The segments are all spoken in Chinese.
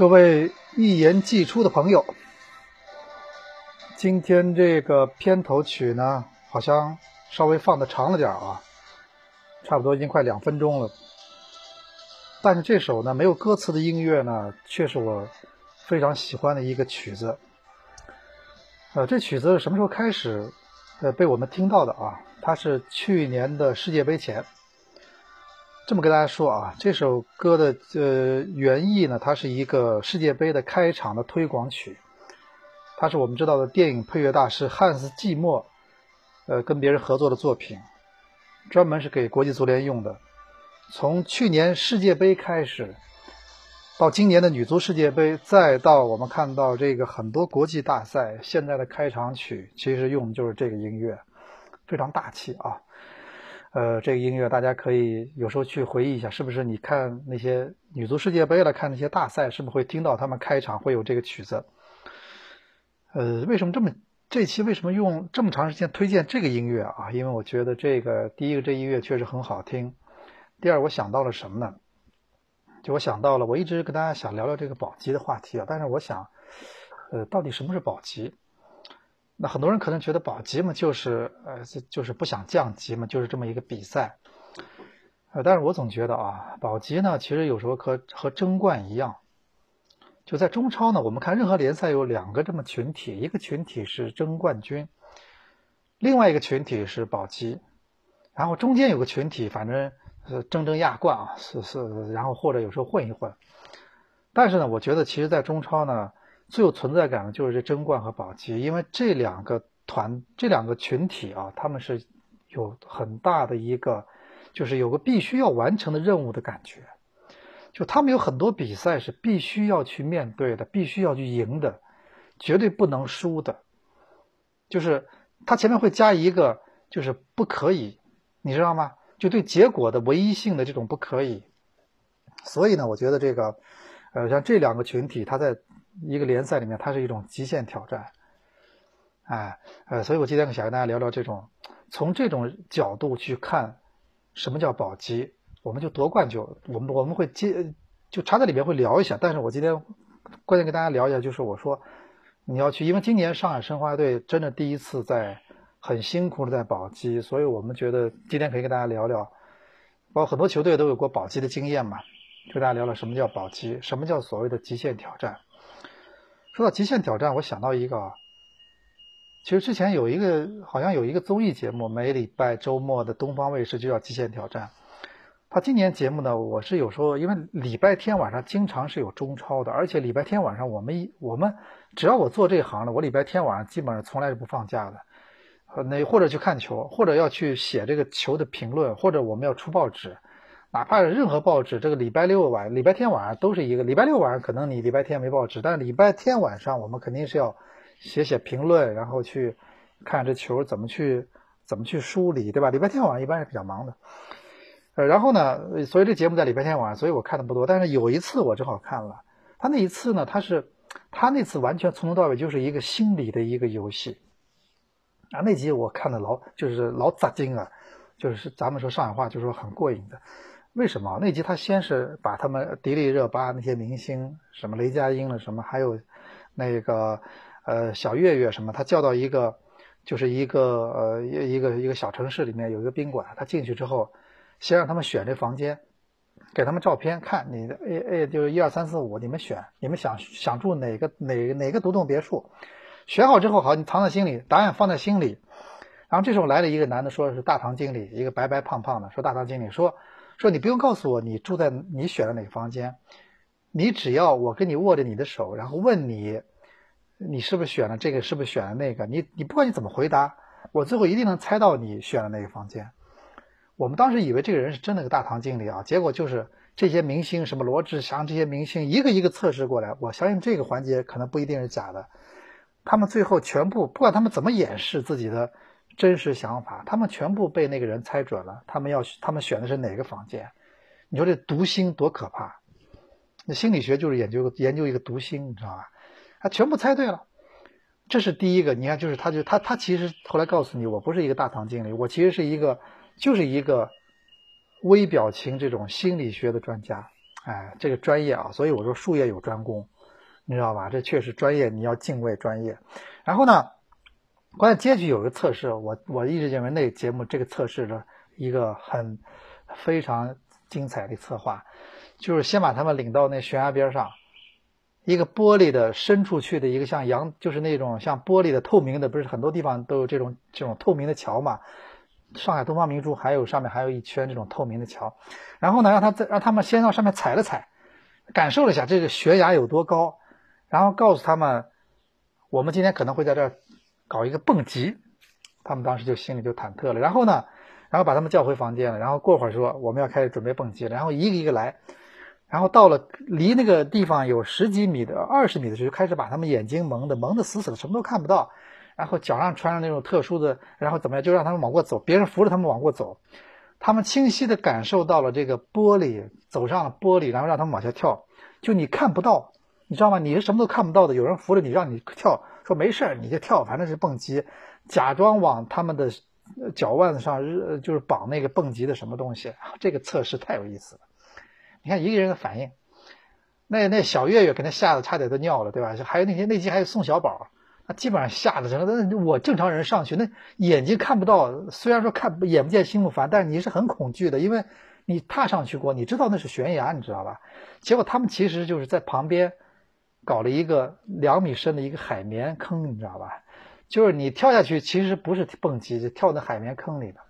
各位一言既出的朋友，今天这个片头曲呢，好像稍微放的长了点啊，差不多已经快两分钟了。但是这首呢没有歌词的音乐呢，却是我非常喜欢的一个曲子。呃，这曲子是什么时候开始呃被我们听到的啊？它是去年的世界杯前。这么跟大家说啊，这首歌的呃原意呢，它是一个世界杯的开场的推广曲，它是我们知道的电影配乐大师汉斯季默，呃跟别人合作的作品，专门是给国际足联用的。从去年世界杯开始，到今年的女足世界杯，再到我们看到这个很多国际大赛，现在的开场曲其实用的就是这个音乐，非常大气啊。呃，这个音乐大家可以有时候去回忆一下，是不是？你看那些女足世界杯了，看那些大赛，是不是会听到他们开场会有这个曲子？呃，为什么这么这期为什么用这么长时间推荐这个音乐啊？因为我觉得这个第一个这音乐确实很好听，第二我想到了什么呢？就我想到了，我一直跟大家想聊聊这个保级的话题啊，但是我想，呃，到底什么是保级？那很多人可能觉得保级嘛，就是呃，就是不想降级嘛，就是这么一个比赛。呃，但是我总觉得啊，保级呢，其实有时候和和争冠一样。就在中超呢，我们看任何联赛有两个这么群体，一个群体是争冠军，另外一个群体是保级，然后中间有个群体，反正是争争亚冠啊，是是，然后或者有时候混一混。但是呢，我觉得其实，在中超呢。最有存在感的就是这争冠和保级，因为这两个团、这两个群体啊，他们是有很大的一个，就是有个必须要完成的任务的感觉。就他们有很多比赛是必须要去面对的，必须要去赢的，绝对不能输的。就是他前面会加一个，就是不可以，你知道吗？就对结果的唯一性的这种不可以。所以呢，我觉得这个，呃，像这两个群体，他在。一个联赛里面，它是一种极限挑战，哎，呃，所以我今天想跟大家聊聊这种，从这种角度去看，什么叫保级，我们就夺冠就，我们我们会接，就插在里面会聊一下。但是我今天关键跟大家聊一下，就是我说你要去，因为今年上海申花队真的第一次在很辛苦的在保级，所以我们觉得今天可以跟大家聊聊，包括很多球队都有过保级的经验嘛，就跟大家聊聊什么叫保级，什么叫所谓的极限挑战。说到极限挑战，我想到一个，其实之前有一个好像有一个综艺节目，每礼拜周末的东方卫视就叫《极限挑战》。他今年节目呢，我是有时候因为礼拜天晚上经常是有中超的，而且礼拜天晚上我们一我们只要我做这行的，我礼拜天晚上基本上从来是不放假的。那或者去看球，或者要去写这个球的评论，或者我们要出报纸。哪怕是任何报纸，这个礼拜六晚、礼拜天晚上都是一个。礼拜六晚上可能你礼拜天没报纸，但是礼拜天晚上我们肯定是要写写评论，然后去看这球怎么去怎么去梳理，对吧？礼拜天晚上一般是比较忙的。呃，然后呢，所以这节目在礼拜天晚上，所以我看的不多。但是有一次我正好看了，他那一次呢，他是他那次完全从头到尾就是一个心理的一个游戏啊。那集我看的老就是老扎劲啊，就是咱们说上海话就是说很过瘾的。为什么那集他先是把他们迪丽热巴那些明星，什么雷佳音了，什么还有那个呃小岳岳什么，他叫到一个就是一个呃一一个一个小城市里面有一个宾馆，他进去之后，先让他们选这房间，给他们照片看，你的 A A 就是一二三四五，你们选，你们想想住哪个哪哪个独栋别墅，选好之后好，你藏在心里，答案放在心里，然后这时候来了一个男的，说是大堂经理，一个白白胖胖的，说大堂经理说。说你不用告诉我你住在你选的哪个房间，你只要我跟你握着你的手，然后问你，你是不是选了这个，是不是选了那个？你你不管你怎么回答，我最后一定能猜到你选了哪个房间。我们当时以为这个人是真的个大堂经理啊，结果就是这些明星，什么罗志祥这些明星一个一个测试过来。我相信这个环节可能不一定是假的，他们最后全部不管他们怎么掩饰自己的。真实想法，他们全部被那个人猜准了。他们要，他们选的是哪个房间？你说这读心多可怕！那心理学就是研究研究一个读心，你知道吧？他全部猜对了，这是第一个。你看，就是他，就他，他其实后来告诉你，我不是一个大堂经理，我其实是一个，就是一个微表情这种心理学的专家。哎，这个专业啊，所以我说术业有专攻，你知道吧？这确实专业，你要敬畏专业。然后呢，关键结局有个测试，我我一直认为那个节目这个测试的一个很非常精彩的策划，就是先把他们领到那悬崖边上，一个玻璃的伸出去的一个像阳，就是那种像玻璃的透明的，不是很多地方都有这种这种透明的桥嘛？上海东方明珠还有上面还有一圈这种透明的桥，然后呢，让他在让他们先到上面踩了踩，感受了一下这个悬崖有多高，然后告诉他们，我们今天可能会在这儿搞一个蹦极，他们当时就心里就忐忑了。然后呢，然后把他们叫回房间了，然后过会儿说我们要开始准备蹦极了，然后一个一个来，然后到了离那个地方有十几米的二十米的时候，就开始把他们眼睛蒙的蒙的死死的，什么都看不到。然后脚上穿上那种特殊的，然后怎么样？就让他们往过走，别人扶着他们往过走，他们清晰的感受到了这个玻璃，走上了玻璃，然后让他们往下跳。就你看不到，你知道吗？你是什么都看不到的，有人扶着你，让你跳，说没事儿你就跳，反正是蹦极，假装往他们的脚腕子上就是绑那个蹦极的什么东西。这个测试太有意思了，你看一个人的反应，那那小月月给他吓得差点都尿了，对吧？还有那些那集还有宋小宝。他基本上吓得成了，那我正常人上去，那眼睛看不到，虽然说看眼不见心不烦，但是你是很恐惧的，因为你踏上去过，你知道那是悬崖，你知道吧？结果他们其实就是在旁边搞了一个两米深的一个海绵坑，你知道吧？就是你跳下去，其实不是蹦极，就跳那海绵坑里的，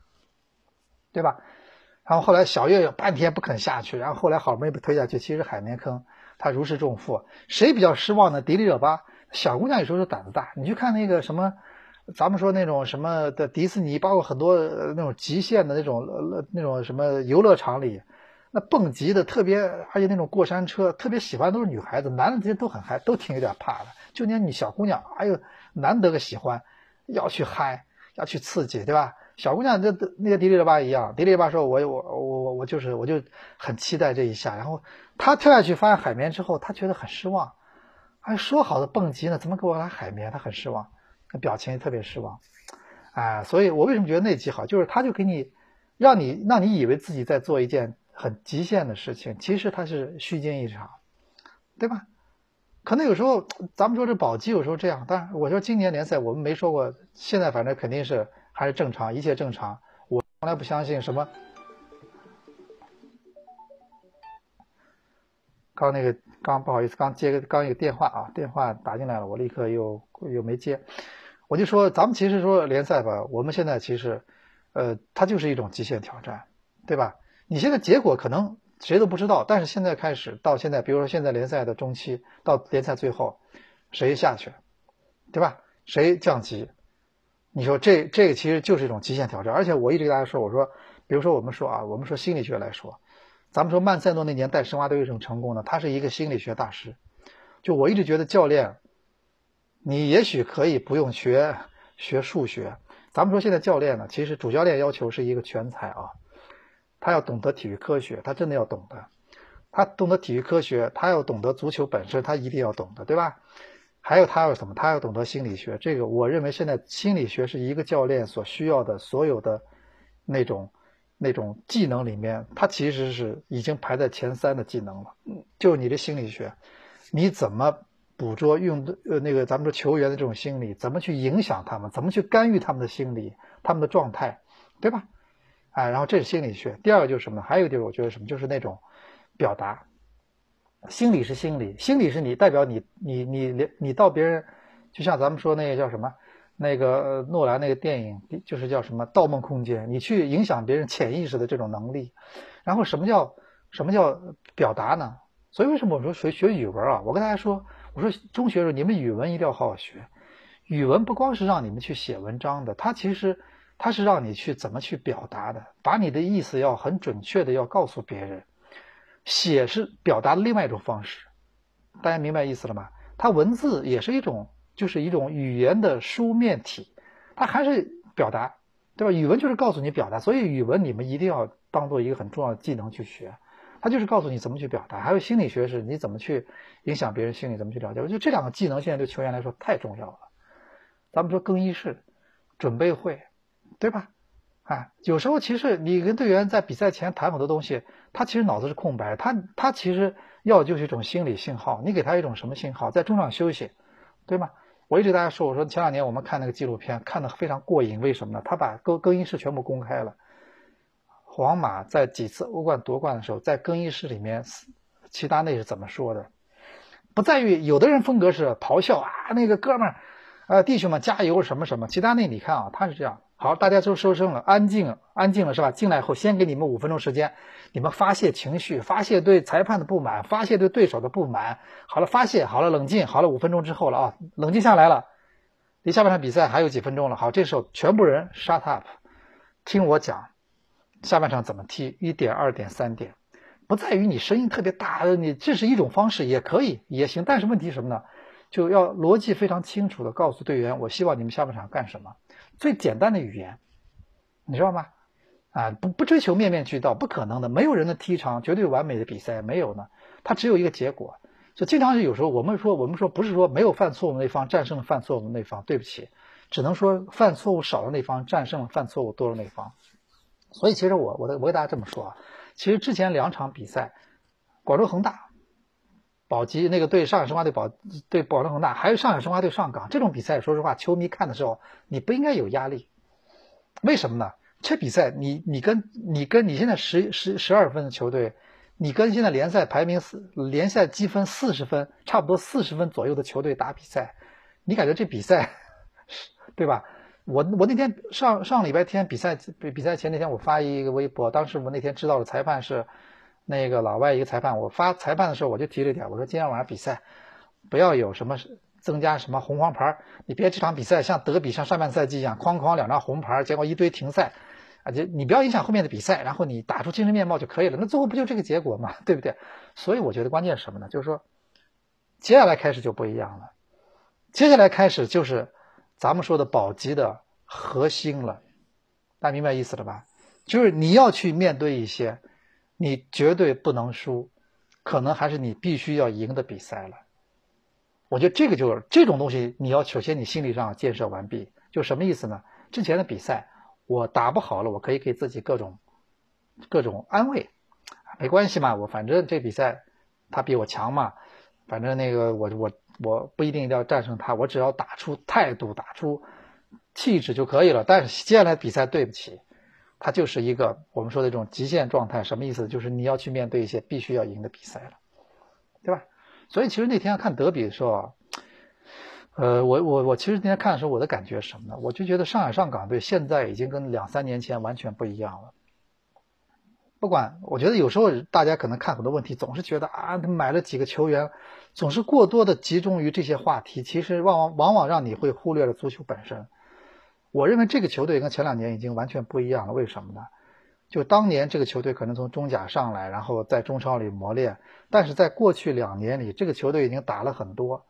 对吧？然后后来小月月半天不肯下去，然后后来好不容易被推下去，其实海绵坑，他如释重负。谁比较失望呢？迪丽热巴。小姑娘有时候是胆子大，你去看那个什么，咱们说那种什么的迪士尼，包括很多那种极限的那种那种什么游乐场里，那蹦极的特别，而且那种过山车特别喜欢都是女孩子，男的这些都很嗨，都挺有点怕的。就连你小姑娘，哎呦，难得个喜欢，要去嗨，要去刺激，对吧？小姑娘这那个迪丽热巴一样，迪丽热巴说，我我我我我就是我就很期待这一下，然后她跳下去发现海绵之后，她觉得很失望。还说好的蹦极呢？怎么给我来海绵？她很失望，那表情也特别失望，哎，所以我为什么觉得那集好？就是他就给你，让你让你以为自己在做一件很极限的事情，其实它是虚惊一场，对吧？可能有时候咱们说这保级有时候这样，但是我说今年联赛我们没说过，现在反正肯定是还是正常，一切正常。我从来不相信什么。刚那个刚不好意思，刚接个刚一个电话啊，电话打进来了，我立刻又又没接。我就说，咱们其实说联赛吧，我们现在其实，呃，它就是一种极限挑战，对吧？你现在结果可能谁都不知道，但是现在开始到现在，比如说现在联赛的中期到联赛最后，谁下去，对吧？谁降级？你说这这个其实就是一种极限挑战。而且我一直跟大家说，我说，比如说我们说啊，我们说心理学来说。咱们说曼塞诺那年带申花队为什么成功呢？他是一个心理学大师。就我一直觉得教练，你也许可以不用学学数学。咱们说现在教练呢，其实主教练要求是一个全才啊，他要懂得体育科学，他真的要懂得。他懂得体育科学，他要懂得足球本身，他一定要懂得，对吧？还有他要什么？他要懂得心理学。这个我认为现在心理学是一个教练所需要的所有的那种。那种技能里面，它其实是已经排在前三的技能了。嗯，就是你的心理学，你怎么捕捉用呃那个咱们说球员的这种心理，怎么去影响他们，怎么去干预他们的心理、他们的状态，对吧？哎，然后这是心理学。第二个就是什么呢？还有就是我觉得什么？就是那种表达。心理是心理，心理是你代表你你你你到别人，就像咱们说那个叫什么？那个诺兰那个电影就是叫什么《盗梦空间》，你去影响别人潜意识的这种能力。然后什么叫什么叫表达呢？所以为什么我说学学语文啊？我跟大家说，我说中学时候你们语文一定要好好学。语文不光是让你们去写文章的，它其实它是让你去怎么去表达的，把你的意思要很准确的要告诉别人。写是表达的另外一种方式，大家明白意思了吗？它文字也是一种。就是一种语言的书面体，它还是表达，对吧？语文就是告诉你表达，所以语文你们一定要当做一个很重要的技能去学，它就是告诉你怎么去表达。还有心理学是你怎么去影响别人心理，怎么去了解。我觉得这两个技能现在对球员来说太重要了。咱们说更衣室、准备会，对吧？哎，有时候其实你跟队员在比赛前谈很多东西，他其实脑子是空白，他他其实要的就是一种心理信号。你给他一种什么信号？在中场休息，对吗？我一直大家说，我说前两年我们看那个纪录片，看的非常过瘾。为什么呢？他把更更衣室全部公开了。皇马在几次欧冠夺冠的时候，在更衣室里面，齐达内是怎么说的？不在于有的人风格是咆哮啊，那个哥们儿，呃，弟兄们加油什么什么。齐达内，你看啊，他是这样。好，大家都收声了，安静，安静了是吧？进来后，先给你们五分钟时间，你们发泄情绪，发泄对裁判的不满，发泄对对手的不满。好了，发泄好了，冷静好了，五分钟之后了啊，冷静下来了，离下半场比赛还有几分钟了。好，这时候全部人 shut up，听我讲，下半场怎么踢？一点、二点、三点，不在于你声音特别大，你这是一种方式，也可以也行。但是问题什么呢？就要逻辑非常清楚的告诉队员，我希望你们下半场干什么。最简单的语言，你知道吗？啊，不不追求面面俱到，不可能的。没有人能踢场绝对完美的比赛，没有呢。它只有一个结果。就经常是有时候我们说，我们说不是说没有犯错误那方战胜了犯错误那方，对不起，只能说犯错误少的那方战胜了犯错误多的那方。所以其实我我我给大家这么说啊，其实之前两场比赛，广州恒大。保级那个对上海申花队保对广州恒大，还有上海申花队上港这种比赛，说实话，球迷看的时候你不应该有压力，为什么呢？这比赛你你跟你跟你现在十十十二分的球队，你跟现在联赛排名四联赛积分四十分，差不多四十分左右的球队打比赛，你感觉这比赛，对吧？我我那天上上礼拜天比赛比比赛前那天我发一个微博，当时我那天知道的裁判是。那个老外一个裁判，我发裁判的时候我就提了一点，我说今天晚上比赛不要有什么增加什么红黄牌，你别这场比赛像德比像上半赛季一样，哐哐两张红牌，结果一堆停赛，啊，就你不要影响后面的比赛，然后你打出精神面貌就可以了，那最后不就这个结果嘛，对不对？所以我觉得关键是什么呢？就是说接下来开始就不一样了，接下来开始就是咱们说的保级的核心了，大家明白意思了吧？就是你要去面对一些。你绝对不能输，可能还是你必须要赢的比赛了。我觉得这个就是这种东西，你要首先你心理上建设完毕，就什么意思呢？之前的比赛我打不好了，我可以给自己各种各种安慰，没关系嘛，我反正这比赛他比我强嘛，反正那个我我我不一定要战胜他，我只要打出态度、打出气质就可以了。但是接下来比赛，对不起。它就是一个我们说的这种极限状态，什么意思？就是你要去面对一些必须要赢的比赛了，对吧？所以其实那天看德比的时候，呃，我我我其实那天看的时候，我的感觉什么呢？我就觉得上海上港队现在已经跟两三年前完全不一样了。不管，我觉得有时候大家可能看很多问题，总是觉得啊，他买了几个球员，总是过多的集中于这些话题，其实往往往往让你会忽略了足球本身。我认为这个球队跟前两年已经完全不一样了。为什么呢？就当年这个球队可能从中甲上来，然后在中超里磨练，但是在过去两年里，这个球队已经打了很多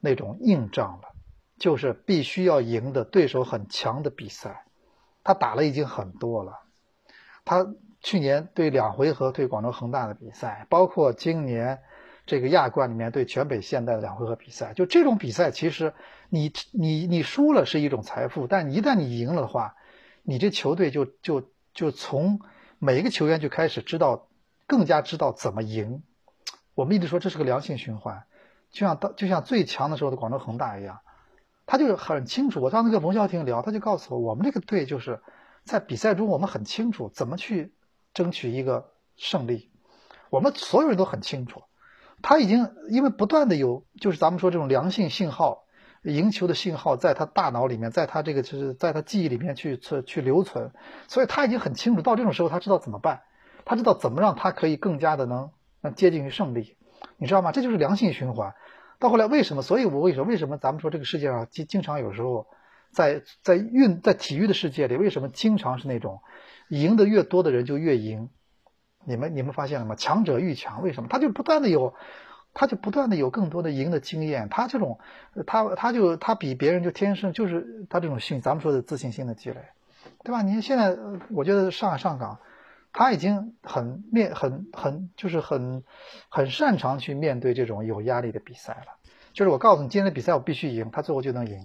那种硬仗了，就是必须要赢的对手很强的比赛，他打了已经很多了。他去年对两回合对广州恒大的比赛，包括今年。这个亚冠里面对全北现代的两回合比赛，就这种比赛，其实你你你输了是一种财富，但一旦你赢了的话，你这球队就就就从每一个球员就开始知道更加知道怎么赢。我们一直说这是个良性循环，就像当就像最强的时候的广州恒大一样，他就很清楚。我当时跟龙啸庭聊，他就告诉我，我们这个队就是在比赛中我们很清楚怎么去争取一个胜利，我们所有人都很清楚。他已经因为不断的有，就是咱们说这种良性信号，赢球的信号，在他大脑里面，在他这个就是在他记忆里面去去去留存，所以他已经很清楚，到这种时候他知道怎么办，他知道怎么让他可以更加的能能接近于胜利，你知道吗？这就是良性循环。到后来为什么？所以我为什么为什么咱们说这个世界上经经常有时候在在运在体育的世界里，为什么经常是那种赢得越多的人就越赢？你们你们发现了吗？强者愈强，为什么？他就不断的有，他就不断的有更多的赢的经验。他这种，他他就他比别人就天生就是他这种信，咱们说的自信心的积累，对吧？你看现在，我觉得上海上港，他已经很面很很就是很很擅长去面对这种有压力的比赛了。就是我告诉你，今天的比赛我必须赢，他最后就能赢，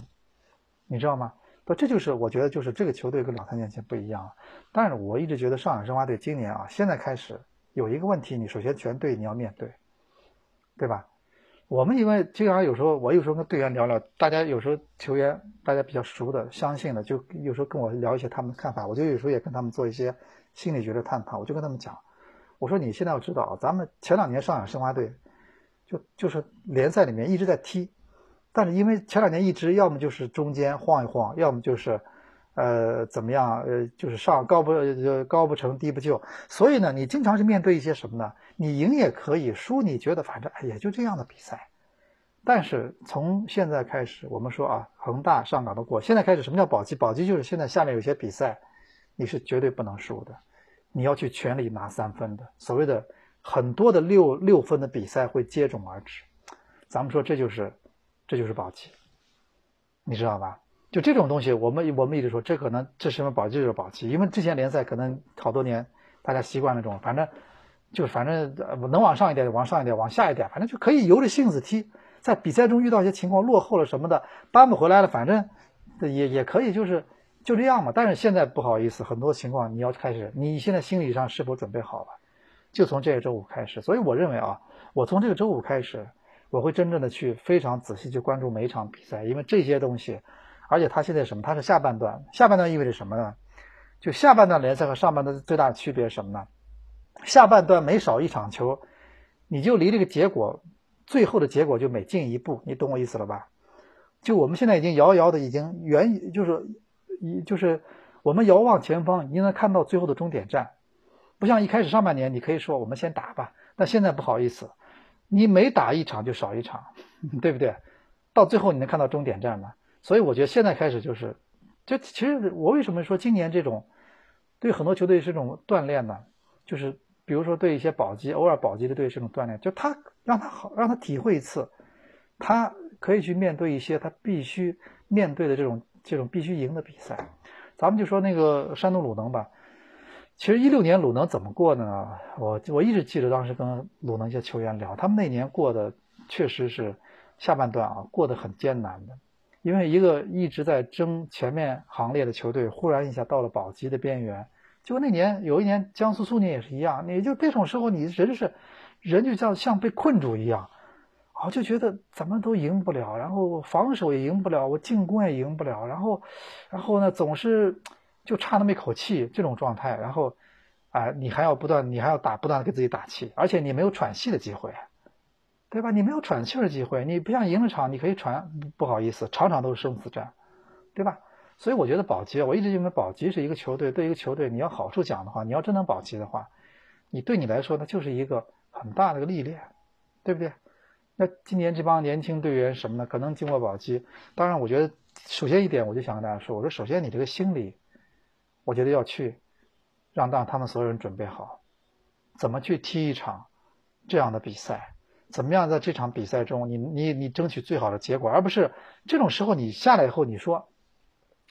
你知道吗？不，这就是我觉得就是这个球队跟两三年前不一样了。但是我一直觉得上海申花队今年啊，现在开始有一个问题，你首先全队你要面对，对吧？我们因为经常有时候我有时候跟队员聊聊，大家有时候球员大家比较熟的、相信的，就有时候跟我聊一些他们的看法，我就有时候也跟他们做一些心理学的探讨。我就跟他们讲，我说你现在要知道啊，咱们前两年上海申花队就就是联赛里面一直在踢。但是因为前两年一直要么就是中间晃一晃，要么就是，呃，怎么样？呃，就是上高不高不成低不就，所以呢，你经常是面对一些什么呢？你赢也可以，输你觉得反正也就这样的比赛。但是从现在开始，我们说啊，恒大、上港都过，现在开始什么叫保级？保级就是现在下面有些比赛，你是绝对不能输的，你要去全力拿三分的。所谓的很多的六六分的比赛会接踵而至，咱们说这就是。这就是保级，你知道吧？就这种东西，我们我们一直说，这可能这什么保级就是保级，因为之前联赛可能好多年大家习惯那种，反正就反正能往上一点往上一点，往下一点，反正就可以由着性子踢。在比赛中遇到一些情况落后了什么的，扳不回来了，反正也也可以就是就这样嘛。但是现在不好意思，很多情况你要开始，你现在心理上是否准备好了？就从这个周五开始。所以我认为啊，我从这个周五开始。我会真正的去非常仔细去关注每一场比赛，因为这些东西，而且它现在什么？它是下半段，下半段意味着什么呢？就下半段联赛和上半段最大的区别是什么呢？下半段每少一场球，你就离这个结果最后的结果就每进一步，你懂我意思了吧？就我们现在已经遥遥的已经远，就是一就是我们遥望前方，你能看到最后的终点站，不像一开始上半年，你可以说我们先打吧，但现在不好意思。你每打一场就少一场，对不对？到最后你能看到终点站吗？所以我觉得现在开始就是，就其实我为什么说今年这种对很多球队是这种锻炼呢？就是比如说对一些保级偶尔保级的队这种锻炼，就他让他好让他体会一次，他可以去面对一些他必须面对的这种这种必须赢的比赛。咱们就说那个山东鲁能吧。其实一六年鲁能怎么过呢？我我一直记得当时跟鲁能一些球员聊，他们那年过的确实是下半段啊，过得很艰难的。因为一个一直在争前面行列的球队，忽然一下到了保级的边缘。就那年有一年江苏苏宁也是一样，你就这种时候你人是人就像像被困住一样，啊就觉得怎么都赢不了，然后防守也赢不了，我进攻也赢不了，然后然后呢总是。就差那么一口气，这种状态，然后，啊，你还要不断，你还要打，不断的给自己打气，而且你没有喘息的机会，对吧？你没有喘气的机会，你不像赢了场，你可以喘，不好意思，场场都是生死战，对吧？所以我觉得保级，我一直认为保级是一个球队对一个球队，你要好处讲的话，你要真能保级的话，你对你来说，那就是一个很大的个历练，对不对？那今年这帮年轻队员什么呢？可能经过保级，当然，我觉得首先一点，我就想跟大家说，我说首先你这个心理。我觉得要去让让他们所有人准备好，怎么去踢一场这样的比赛，怎么样在这场比赛中你你你争取最好的结果，而不是这种时候你下来以后你说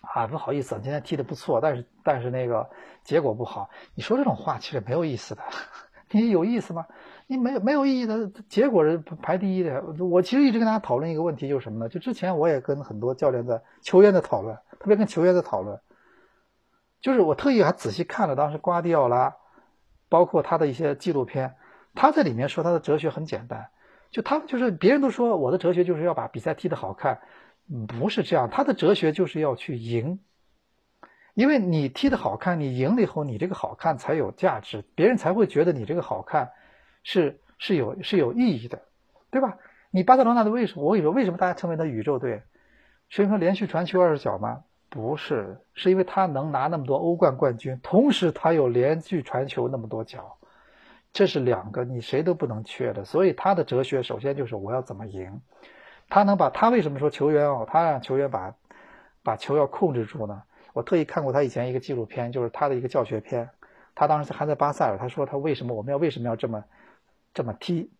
啊不好意思，今天踢的不错，但是但是那个结果不好，你说这种话其实没有意思的，你有意思吗？你没有没有意义的结果是排第一的。我其实一直跟大家讨论一个问题，就是什么呢？就之前我也跟很多教练在球员在讨论，特别跟球员在讨论。就是我特意还仔细看了当时瓜迪奥拉，包括他的一些纪录片，他在里面说他的哲学很简单，就他就是别人都说我的哲学就是要把比赛踢得好看，不是这样，他的哲学就是要去赢，因为你踢得好看，你赢了以后，你这个好看才有价值，别人才会觉得你这个好看是是有是有意义的，对吧？你巴塞罗那的为什么我跟你说为什么大家称为他宇宙队，是因为连续传球二十脚吗？不是，是因为他能拿那么多欧冠冠军，同时他有连续传球那么多脚，这是两个你谁都不能缺的。所以他的哲学首先就是我要怎么赢。他能把他为什么说球员哦，他让球员把把球要控制住呢？我特意看过他以前一个纪录片，就是他的一个教学片。他当时还在巴塞尔，他说他为什么我们要为什么要这么这么踢？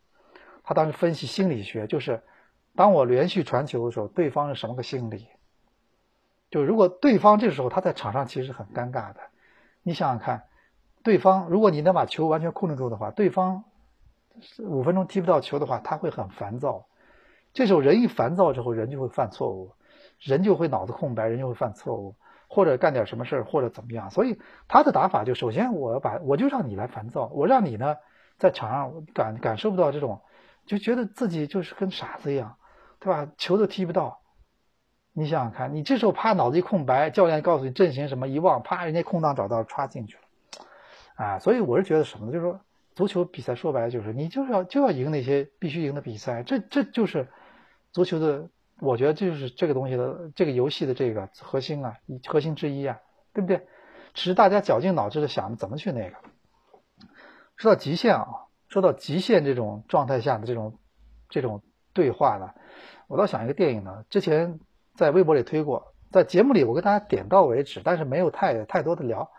他当时分析心理学，就是当我连续传球的时候，对方是什么个心理？就如果对方这时候他在场上其实很尴尬的，你想想看，对方如果你能把球完全控制住的话，对方五分钟踢不到球的话，他会很烦躁。这时候人一烦躁之后，人就会犯错误。人就会脑子空白，人就会犯错误，或者干点什么事儿，或者怎么样。所以他的打法就首先我要把我就让你来烦躁，我让你呢在场上感感受不到这种，就觉得自己就是跟傻子一样，对吧？球都踢不到。你想想看，你这时候啪脑子一空白，教练告诉你阵型什么一忘，啪人家空档找到歘进去了，啊，所以我是觉得什么呢？就是说足球比赛说白了就是你就是要就要赢那些必须赢的比赛，这这就是足球的，我觉得这就是这个东西的这个游戏的这个核心啊，核心之一啊，对不对？只是大家绞尽脑汁的想怎么去那个。说到极限啊，说到极限这种状态下的这种这种对话呢，我倒想一个电影呢，之前。在微博里推过，在节目里我跟大家点到为止，但是没有太太多的聊。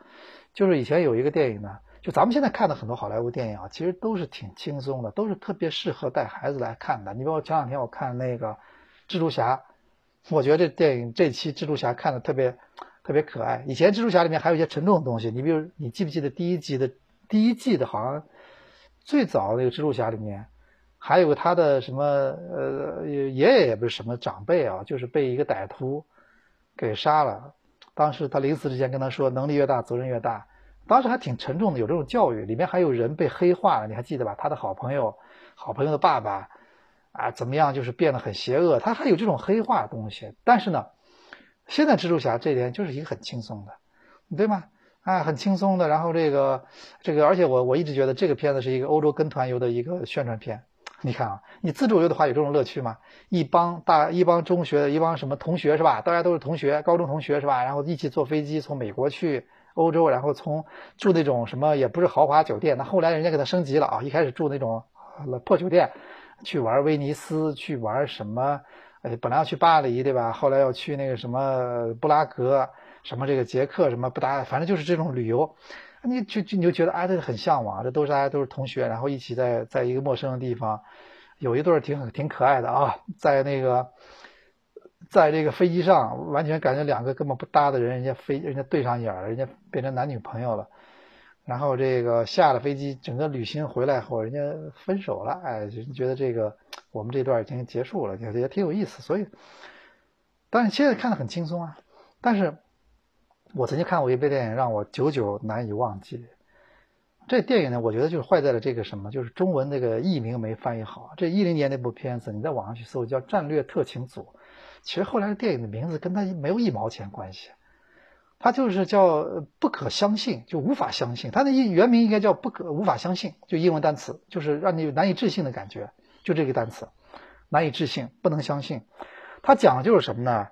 就是以前有一个电影呢，就咱们现在看的很多好莱坞电影啊，其实都是挺轻松的，都是特别适合带孩子来看的。你比如前两天我看那个蜘蛛侠，我觉得这电影这期蜘蛛侠看的特别特别可爱。以前蜘蛛侠里面还有一些沉重的东西，你比如你记不记得第一集的第一季的，好像最早那个蜘蛛侠里面。还有他的什么呃爷爷也不是什么长辈啊，就是被一个歹徒给杀了。当时他临死之前跟他说：“能力越大，责任越大。”当时还挺沉重的，有这种教育。里面还有人被黑化了，你还记得吧？他的好朋友，好朋友的爸爸啊，怎么样？就是变得很邪恶。他还有这种黑化的东西。但是呢，现在蜘蛛侠这点就是一个很轻松的，对吗？啊，很轻松的。然后这个这个，而且我我一直觉得这个片子是一个欧洲跟团游的一个宣传片。你看啊，你自助游的话有这种乐趣吗？一帮大一帮中学的一帮什么同学是吧？大家都是同学，高中同学是吧？然后一起坐飞机从美国去欧洲，然后从住那种什么也不是豪华酒店，那后来人家给他升级了啊，一开始住那种破酒店，去玩威尼斯，去玩什么？呃，本来要去巴黎对吧？后来要去那个什么布拉格，什么这个捷克什么布达，反正就是这种旅游。你就就你就觉得哎，这个很向往，这都是大家都是同学，然后一起在在一个陌生的地方，有一对挺挺可爱的啊，在那个，在这个飞机上，完全感觉两个根本不搭的人，人家飞人家对上眼了，人家变成男女朋友了，然后这个下了飞机，整个旅行回来后，人家分手了，哎，就觉得这个我们这段已经结束了，也也挺有意思，所以，但是现在看的很轻松啊，但是。我曾经看过一部电影，让我久久难以忘记。这电影呢，我觉得就是坏在了这个什么，就是中文那个译名没翻译好。这一零年那部片子，你在网上去搜叫《战略特勤组》，其实后来的电影的名字跟他没有一毛钱关系。它就是叫“不可相信”，就无法相信。它的原名应该叫“不可无法相信”，就英文单词，就是让你难以置信的感觉，就这个单词，难以置信，不能相信。它讲的就是什么呢？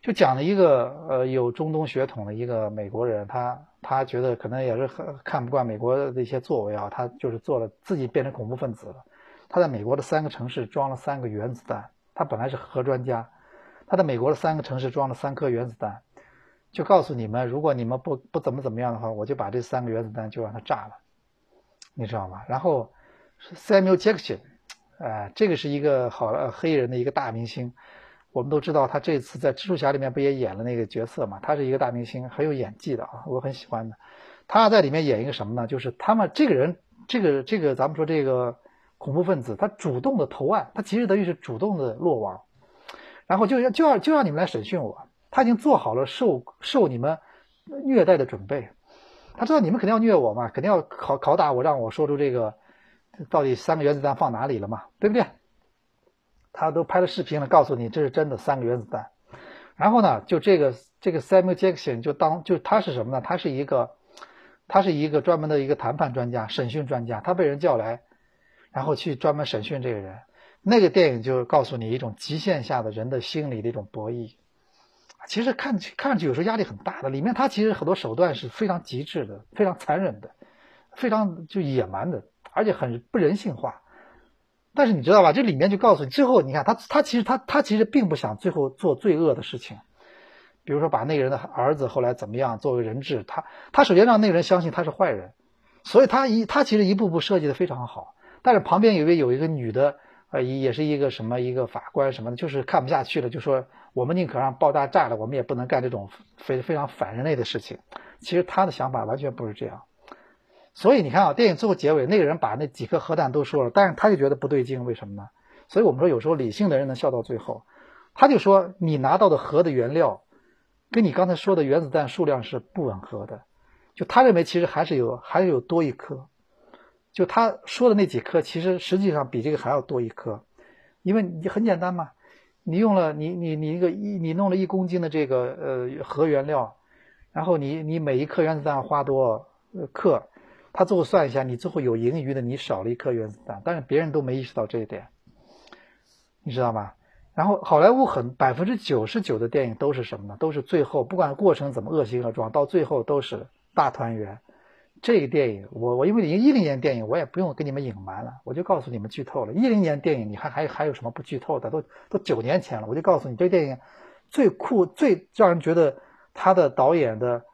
就讲了一个呃有中东血统的一个美国人，他他觉得可能也是很看不惯美国的一些作为啊，他就是做了自己变成恐怖分子了。他在美国的三个城市装了三个原子弹，他本来是核专家，他在美国的三个城市装了三颗原子弹，就告诉你们，如果你们不不怎么怎么样的话，我就把这三个原子弹就让它炸了，你知道吗？然后 Samuel Jackson，哎，这个是一个好黑人的一个大明星。我们都知道他这次在蜘蛛侠里面不也演了那个角色嘛？他是一个大明星，很有演技的啊，我很喜欢的。他在里面演一个什么呢？就是他们这个人，这个这个咱们说这个恐怖分子，他主动的投案，他其实等于是主动的落网，然后就要就要就让你们来审讯我。他已经做好了受受你们虐待的准备，他知道你们肯定要虐我嘛，肯定要拷拷打我，让我说出这个到底三个原子弹放哪里了嘛，对不对？他都拍了视频了，告诉你这是真的三个原子弹。然后呢，就这个这个 Samuel Jackson 就当就他是什么呢？他是一个他是一个专门的一个谈判专家、审讯专家。他被人叫来，然后去专门审讯这个人。那个电影就告诉你一种极限下的人的心理的一种博弈。其实看看上去有时候压力很大的，里面他其实很多手段是非常极致的、非常残忍的、非常就野蛮的，而且很不人性化。但是你知道吧？这里面就告诉你，最后你看他，他其实他他其实并不想最后做罪恶的事情，比如说把那个人的儿子后来怎么样作为人质，他他首先让那个人相信他是坏人，所以他一他其实一步步设计的非常好。但是旁边有位有一个女的，呃，也是一个什么一个法官什么的，就是看不下去了，就说我们宁可让爆炸炸了，我们也不能干这种非非常反人类的事情。其实他的想法完全不是这样。所以你看啊，电影最后结尾，那个人把那几颗核弹都说了，但是他就觉得不对劲，为什么呢？所以我们说有时候理性的人能笑到最后，他就说你拿到的核的原料，跟你刚才说的原子弹数量是不吻合的。就他认为其实还是有还是有多一颗，就他说的那几颗，其实实际上比这个还要多一颗，因为你很简单嘛，你用了你你你一个一你弄了一公斤的这个呃核原料，然后你你每一颗原子弹花多呃克，他最后算一下，你最后有盈余的，你少了一颗原子弹，但是别人都没意识到这一点，你知道吗？然后好莱坞很百分之九十九的电影都是什么呢？都是最后不管过程怎么恶行恶状，到最后都是。大团圆，这个电影我我因为一一零年电影我也不用跟你们隐瞒了，我就告诉你们剧透了。一零年电影你还还还有什么不剧透的？都都九年前了，我就告诉你，这电影最酷、最让人觉得他的导演的，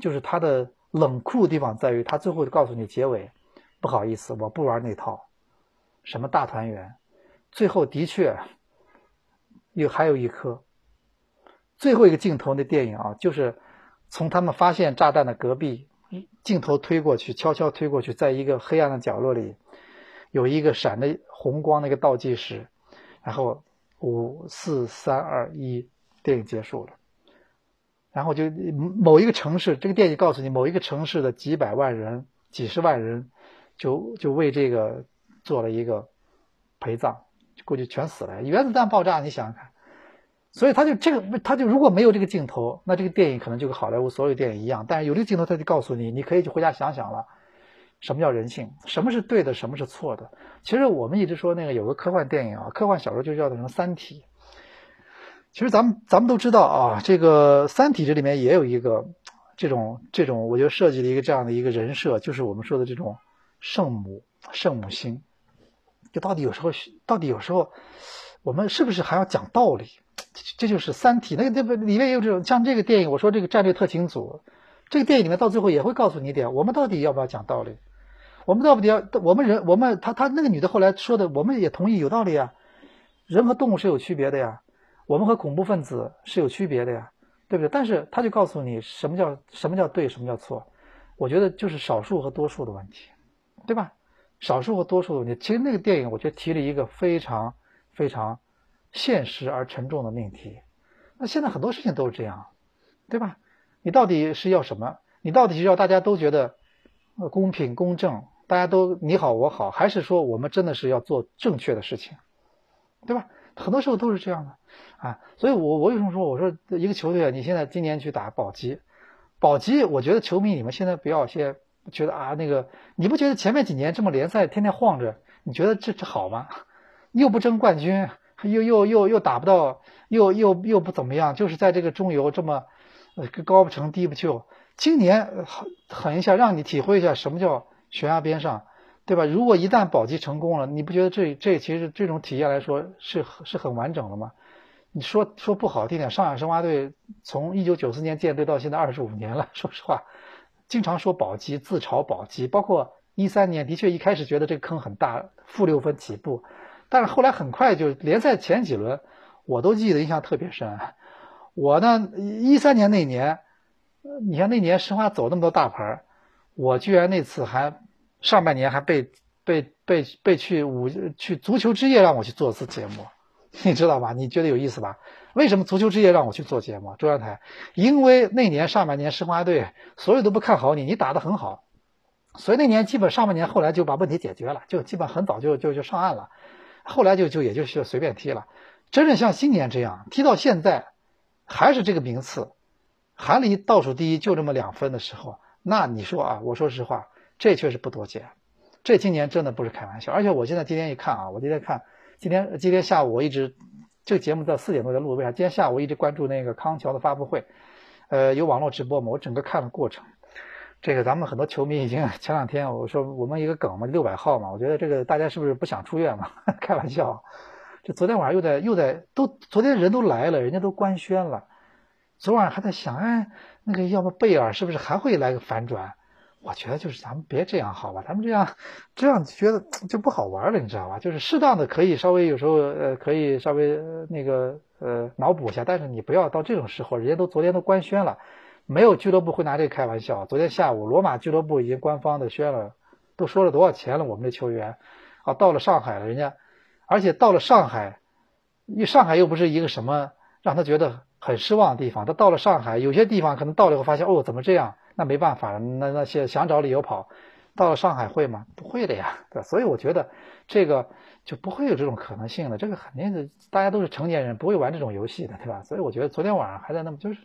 就是他的冷酷的地方在于，他最后告诉你结尾，不好意思，我不玩那套，什么大团圆，最后的确有还有一颗，最后一个镜头的电影啊，就是。从他们发现炸弹的隔壁，镜头推过去，悄悄推过去，在一个黑暗的角落里，有一个闪着红光的一个倒计时，然后五四三二一，电影结束了。然后就某一个城市，这个电影告诉你，某一个城市的几百万人、几十万人，就就为这个做了一个陪葬，估计全死了。原子弹爆炸，你想想看。所以他就这个，他就如果没有这个镜头，那这个电影可能就跟好莱坞所有电影一样。但是有这个镜头，他就告诉你，你可以去回家想想了，什么叫人性，什么是对的，什么是错的。其实我们一直说那个有个科幻电影啊，科幻小说就叫做什么《三体》。其实咱们咱们都知道啊，这个《三体》这里面也有一个这种这种，我觉得设计了一个这样的一个人设，就是我们说的这种圣母圣母心。就到底有时候，到底有时候，我们是不是还要讲道理？这就是《三体》，那个那不里面也有这种像这个电影，我说这个战略特勤组，这个电影里面到最后也会告诉你一点：我们到底要不要讲道理？我们到底要我们人，我们他他那个女的后来说的，我们也同意有道理啊。人和动物是有区别的呀，我们和恐怖分子是有区别的呀，对不对？但是他就告诉你什么叫什么叫对，什么叫错？我觉得就是少数和多数的问题，对吧？少数和多数的问题。其实那个电影我觉得提了一个非常非常。现实而沉重的命题，那现在很多事情都是这样，对吧？你到底是要什么？你到底是要大家都觉得公平公正，大家都你好我好，还是说我们真的是要做正确的事情，对吧？很多时候都是这样的啊。所以我我为什么说我说一个球队啊，你现在今年去打保级，保级，我觉得球迷你们现在不要先觉得啊那个，你不觉得前面几年这么联赛天天晃着，你觉得这这好吗？又不争冠军。又又又又打不到，又又又不怎么样，就是在这个中游这么，呃高不成低不就。今年狠狠一下，让你体会一下什么叫悬崖边上，对吧？如果一旦保级成功了，你不觉得这这其实这种体验来说是是很完整的吗？你说说不好听点，上海申花队从一九九四年建队到现在二十五年了，说实话，经常说保级，自嘲保级，包括一三年的确一开始觉得这个坑很大，负六分起步。但是后来很快就联赛前几轮，我都记得印象特别深。我呢，一三年那年，你看那年申花走那么多大牌，我居然那次还上半年还被被被被去五去足球之夜让我去做次节目，你知道吧？你觉得有意思吧？为什么足球之夜让我去做节目？中央台，因为那年上半年申花队所有都不看好你，你打得很好，所以那年基本上半年后来就把问题解决了，就基本很早就就就上岸了。后来就就也就随便踢了，真正像今年这样踢到现在，还是这个名次，还离倒数第一就这么两分的时候，那你说啊，我说实话，这确实不多见，这今年真的不是开玩笑。而且我现在今天一看啊，我今天看，今天今天下午我一直这个节目到四点多在录，为啥？今天下午我一直关注那个康桥的发布会，呃，有网络直播嘛，我整个看了过程。这个咱们很多球迷已经前两天我说我们一个梗嘛，六百号嘛，我觉得这个大家是不是不想出院嘛？开玩笑，这昨天晚上又在又在都昨天人都来了，人家都官宣了，昨晚还在想，哎，那个要不贝尔是不是还会来个反转？我觉得就是咱们别这样好吧，咱们这样这样觉得就不好玩了，你知道吧？就是适当的可以稍微有时候呃可以稍微那个呃脑补一下，但是你不要到这种时候，人家都昨天都官宣了。没有俱乐部会拿这个开玩笑。昨天下午，罗马俱乐部已经官方的宣了，都说了多少钱了。我们的球员，啊，到了上海了，人家，而且到了上海，因为上海又不是一个什么让他觉得很失望的地方。他到了上海，有些地方可能到了以后发现，哦，怎么这样？那没办法，那那些想找理由跑。到了上海会吗？不会的呀，对吧？所以我觉得这个就不会有这种可能性的。这个肯定是大家都是成年人，不会玩这种游戏的，对吧？所以我觉得昨天晚上还在那么就是，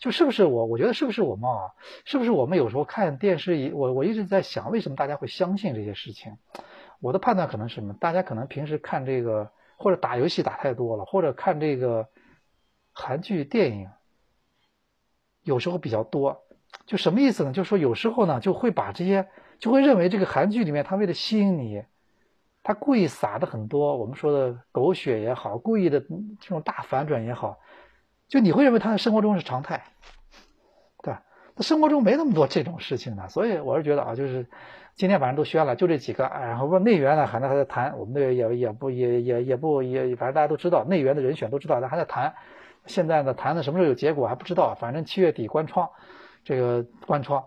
就是不是我？我觉得是不是我们啊？是不是我们有时候看电视？我我一直在想，为什么大家会相信这些事情？我的判断可能是什么？大家可能平时看这个或者打游戏打太多了，或者看这个韩剧电影有时候比较多。就什么意思呢？就是说有时候呢就会把这些。就会认为这个韩剧里面，他为了吸引你，他故意撒的很多我们说的狗血也好，故意的这种大反转也好，就你会认为他的生活中是常态，对吧？他生活中没那么多这种事情的，所以我是觉得啊，就是今天晚上都宣了，就这几个，然后问内援呢，还在还在谈，我们内也也不也也也不也，反正大家都知道内援的人选都知道，他还在谈，现在呢谈的什么时候有结果还不知道，反正七月底关窗，这个关窗。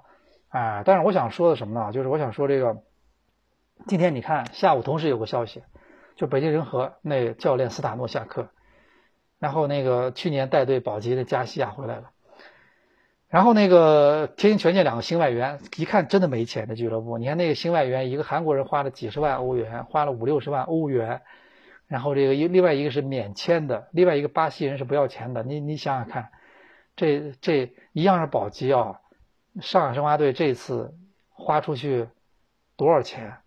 哎，但是我想说的什么呢？就是我想说这个，今天你看下午同时有个消息，就北京人和那教练斯塔诺下课，然后那个去年带队保级的加西亚回来了，然后那个天津权健两个新外援，一看真的没钱的俱乐部。你看那个新外援，一个韩国人花了几十万欧元，花了五六十万欧元，然后这个一另外一个是免签的，另外一个巴西人是不要钱的。你你想想看，这这一样是保级啊。上海申花队这次花出去多少钱？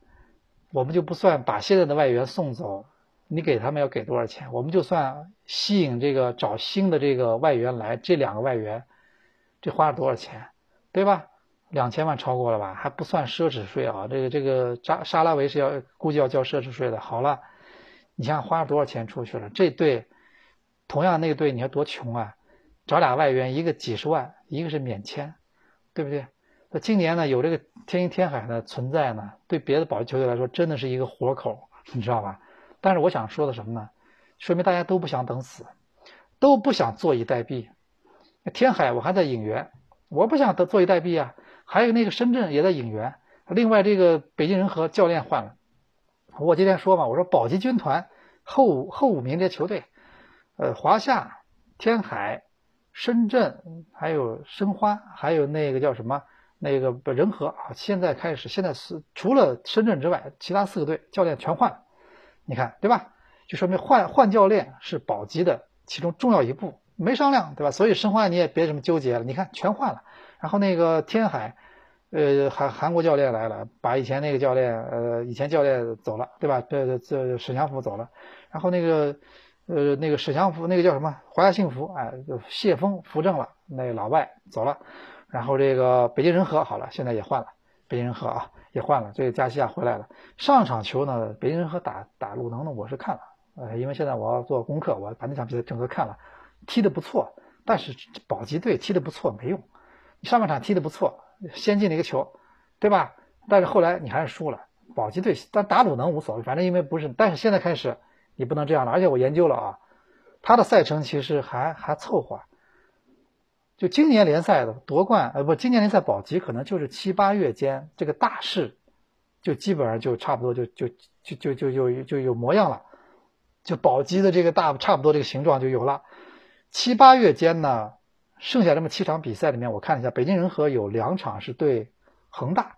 我们就不算把现在的外援送走，你给他们要给多少钱？我们就算吸引这个找新的这个外援来，这两个外援这花了多少钱？对吧？两千万超过了吧？还不算奢侈税啊！这个这个扎沙拉维是要估计要交奢侈税的。好了，你想花了多少钱出去了？这队同样那队，你说多穷啊？找俩外援，一个几十万，一个是免签。对不对？那今年呢，有这个天津天海的存在呢，对别的保级球队来说，真的是一个活口，你知道吧？但是我想说的什么呢？说明大家都不想等死，都不想坐以待毙。天海我还在引援，我不想得坐以待毙啊。还有那个深圳也在引援。另外这个北京人和教练换了。我今天说嘛，我说保级军团后后五名这球队，呃，华夏、天海。深圳还有申花，还有那个叫什么那个仁和啊，现在开始，现在是除了深圳之外，其他四个队教练全换了，你看对吧？就说明换换教练是保级的其中重要一步，没商量对吧？所以申花你也别什么纠结了，你看全换了。然后那个天海，呃，韩韩国教练来了，把以前那个教练，呃，以前教练走了对吧？这这沈祥福走了，然后那个。呃，那个史祥福，那个叫什么华夏幸福，哎，就谢峰扶正了，那老外走了，然后这个北京人和好了，现在也换了，北京人和啊也换了，这个加西亚回来了。上场球呢，北京人和打打鲁能呢，我是看了，呃，因为现在我要做功课，我把那场比赛整个看了，踢得不错，但是保级队踢得不错没用，上半场踢得不错，先进了一个球，对吧？但是后来你还是输了，保级队但打鲁能无所谓，反正因为不是，但是现在开始。你不能这样了，而且我研究了啊，他的赛程其实还还凑合。就今年联赛的夺冠，呃不，今年联赛保级可能就是七八月间这个大势，就基本上就差不多就就就就就就就有模样了，就保级的这个大差不多这个形状就有了。七八月间呢，剩下这么七场比赛里面，我看了一下，北京人和有两场是对恒大，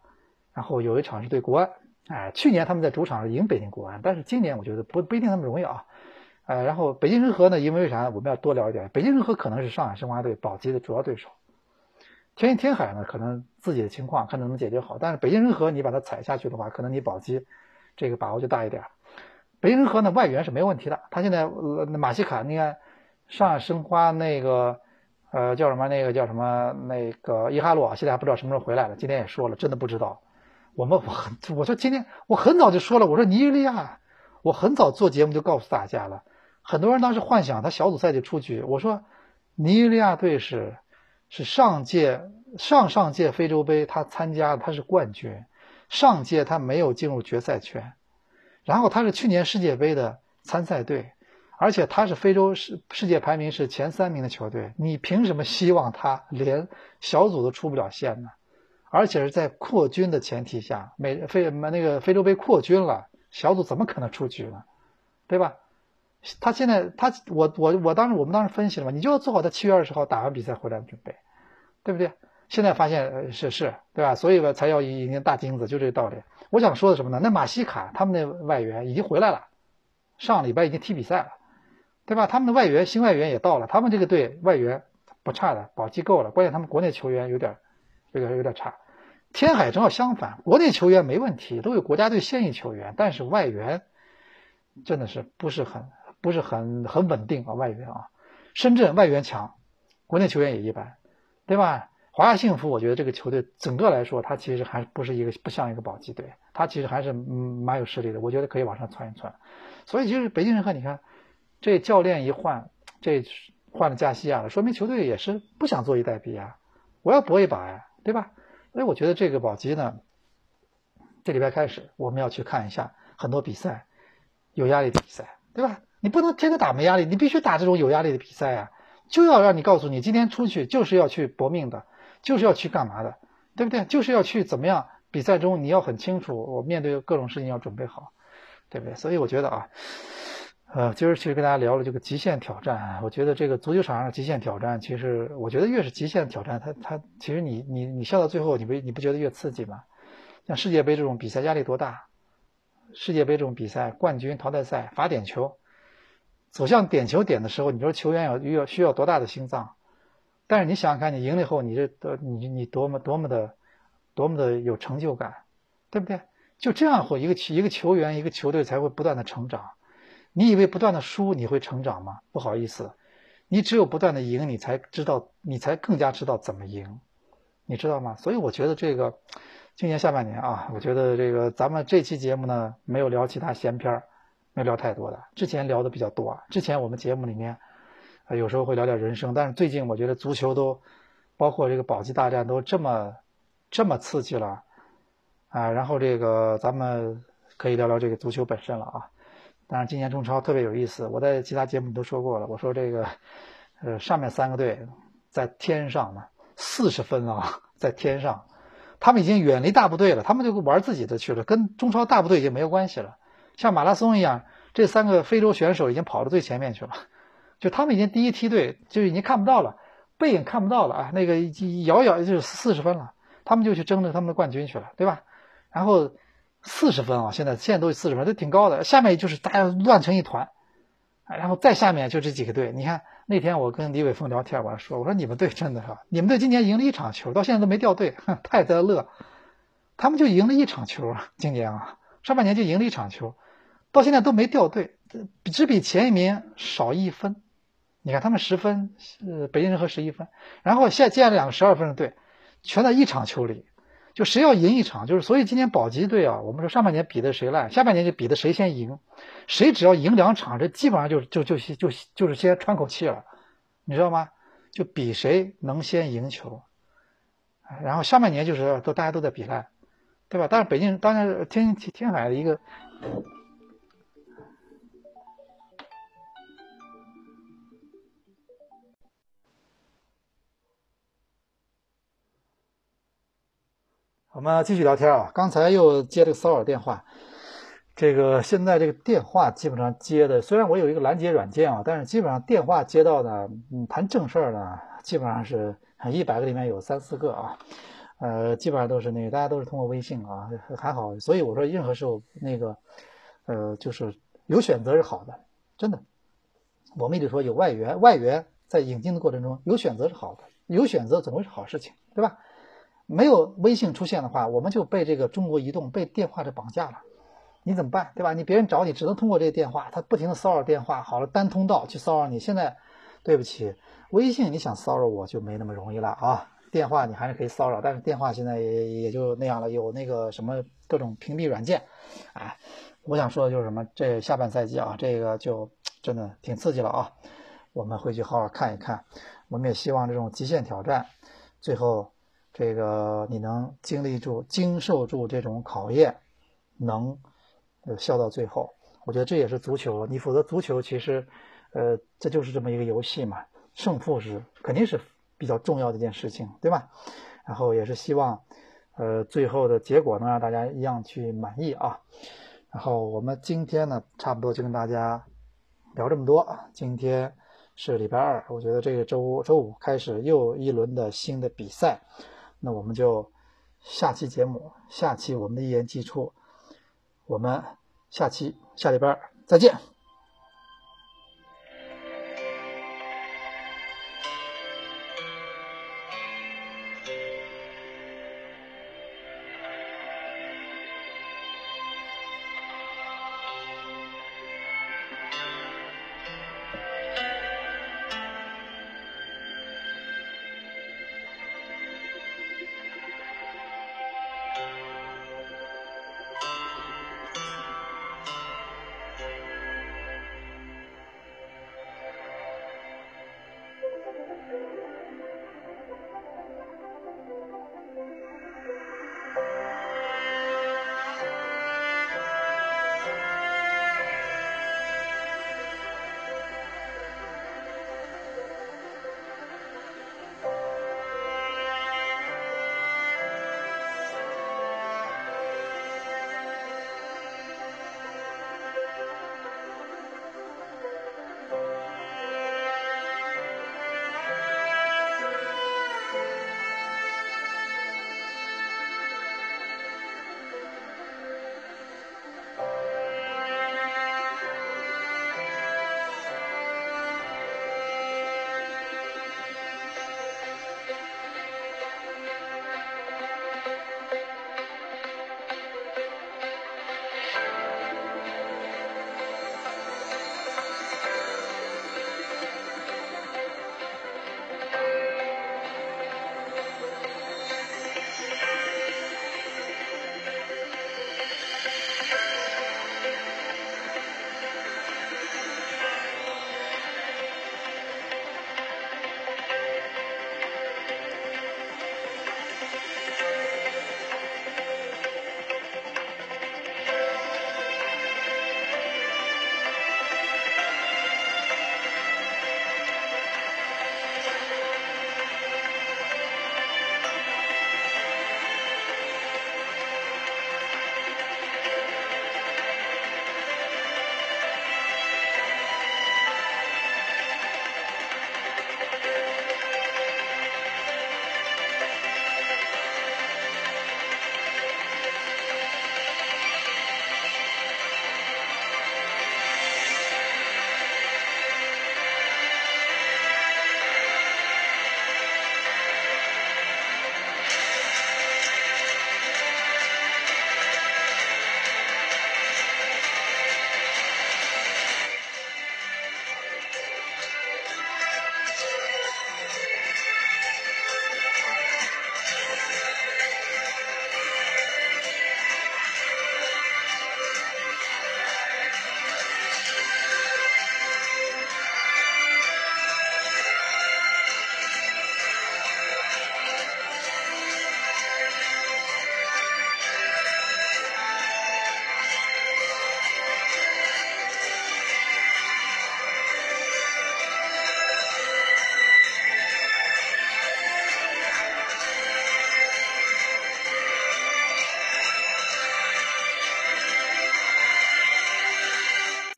然后有一场是对国安。哎，去年他们在主场赢北京国安，但是今年我觉得不不一定那么容易啊。呃，然后北京人和呢，因为为啥？我们要多聊一点。北京人和可能是上海申花队保级的主要对手。天津天海呢，可能自己的情况看能不能解决好，但是北京人和你把它踩下去的话，可能你保级这个把握就大一点。北京人和呢，外援是没问题的。他现在呃马西卡，你看上海申花那个呃叫什么？那个叫什么？那个伊哈洛，现在还不知道什么时候回来了。今天也说了，真的不知道。我们我很我说今天我很早就说了，我说尼日利亚，我很早做节目就告诉大家了，很多人当时幻想他小组赛就出局，我说尼日利亚队是是上届上上届非洲杯他参加他是冠军，上届他没有进入决赛圈，然后他是去年世界杯的参赛队，而且他是非洲世世界排名是前三名的球队，你凭什么希望他连小组都出不了线呢？而且是在扩军的前提下，美非那个非洲杯扩军了，小组怎么可能出局呢？对吧？他现在他我我我当时我们当时分析了嘛，你就要做好在七月二十号打完比赛回来的准备，对不对？现在发现是是，对吧？所以吧才要引进大金子，就这个道理。我想说的什么呢？那马西卡他们那外援已经回来了，上礼拜已经踢比赛了，对吧？他们的外援新外援也到了，他们这个队外援不差的，保级够了。关键他们国内球员有点这个有点差。天海正好相反，国内球员没问题，都有国家队现役球员，但是外援真的是不是很不是很很稳定啊，外援啊。深圳外援强，国内球员也一般，对吧？华夏幸福，我觉得这个球队整个来说，它其实还不是一个不像一个保级队，它其实还是嗯蛮有实力的，我觉得可以往上窜一窜。所以就是北京人和你看，这教练一换，这换了加西亚了，说明球队也是不想坐以待毙啊，我要搏一把呀，对吧？所以我觉得这个保级呢，这礼拜开始我们要去看一下很多比赛，有压力的比赛，对吧？你不能天天打没压力，你必须打这种有压力的比赛啊，就要让你告诉你，今天出去就是要去搏命的。就是要去干嘛的，对不对？就是要去怎么样？比赛中你要很清楚，我面对各种事情要准备好，对不对？所以我觉得啊，呃，今儿其实跟大家聊了这个极限挑战。我觉得这个足球场上的极限挑战，其实我觉得越是极限挑战，它它其实你你你笑到最后，你不你不觉得越刺激吗？像世界杯这种比赛压力多大？世界杯这种比赛，冠军淘汰赛罚点球，走向点球点的时候，你说球员要要需要多大的心脏？但是你想想看，你赢了以后，你这多你你多么多么的多么的有成就感，对不对？就这样会一个一个球员一个球队才会不断的成长。你以为不断的输你会成长吗？不好意思，你只有不断的赢，你才知道你才更加知道怎么赢，你知道吗？所以我觉得这个今年下半年啊，我觉得这个咱们这期节目呢没有聊其他闲篇儿，没聊太多的，之前聊的比较多啊，之前我们节目里面。有时候会聊聊人生，但是最近我觉得足球都，包括这个保级大战都这么这么刺激了啊！然后这个咱们可以聊聊这个足球本身了啊。当然，今年中超特别有意思，我在其他节目里都说过了。我说这个呃，上面三个队在天上呢，四十分啊，在天上，他们已经远离大部队了，他们就玩自己的去了，跟中超大部队已经没有关系了。像马拉松一样，这三个非洲选手已经跑到最前面去了。就他们已经第一梯队就已经看不到了，背影看不到了啊，那个遥遥就是四十分了，他们就去争着他们的冠军去了，对吧？然后四十分啊，现在现在都四十分，都挺高的。下面就是大家乱成一团，然后再下面就这几个队。你看那天我跟李伟峰聊天，我还说我说你们队真的是，你们队今年赢了一场球，到现在都没掉队，哼太得乐。他们就赢了一场球，今年啊，上半年就赢了一场球，到现在都没掉队，只比前一名少一分。你看他们十分，呃，北京人和十一分，然后现接下来两个十二分的队，全在一场球里，就谁要赢一场，就是所以今年保级队啊，我们说上半年比的谁烂，下半年就比的谁先赢，谁只要赢两场，这基本上就就就就就是先喘口气了，你知道吗？就比谁能先赢球，然后下半年就是都大家都在比烂，对吧？但是北京当然天天海的一个。我们继续聊天啊！刚才又接了个骚扰电话，这个现在这个电话基本上接的，虽然我有一个拦截软件啊，但是基本上电话接到的，嗯，谈正事儿呢，基本上是一百个里面有三四个啊，呃，基本上都是那个大家都是通过微信啊，还好，所以我说任何时候那个，呃，就是有选择是好的，真的，我们也得说有外援，外援在引进的过程中有选择是好的，有选择总会是好事情，对吧？没有微信出现的话，我们就被这个中国移动被电话这绑架了，你怎么办？对吧？你别人找你只能通过这个电话，他不停的骚扰电话，好了单通道去骚扰你。现在，对不起，微信你想骚扰我就没那么容易了啊！电话你还是可以骚扰，但是电话现在也也就那样了，有那个什么各种屏蔽软件，哎，我想说的就是什么？这下半赛季啊，这个就真的挺刺激了啊！我们回去好好看一看，我们也希望这种极限挑战最后。这个你能经历住、经受住这种考验，能笑到最后，我觉得这也是足球。你否则足球其实，呃，这就是这么一个游戏嘛，胜负是肯定是比较重要的一件事情，对吧？然后也是希望，呃，最后的结果能让大家一样去满意啊。然后我们今天呢，差不多就跟大家聊这么多。今天是礼拜二，我觉得这个周周五开始又一轮的新的比赛，那我们就下期节目，下期我们的一言既出，我们下期下礼拜再见。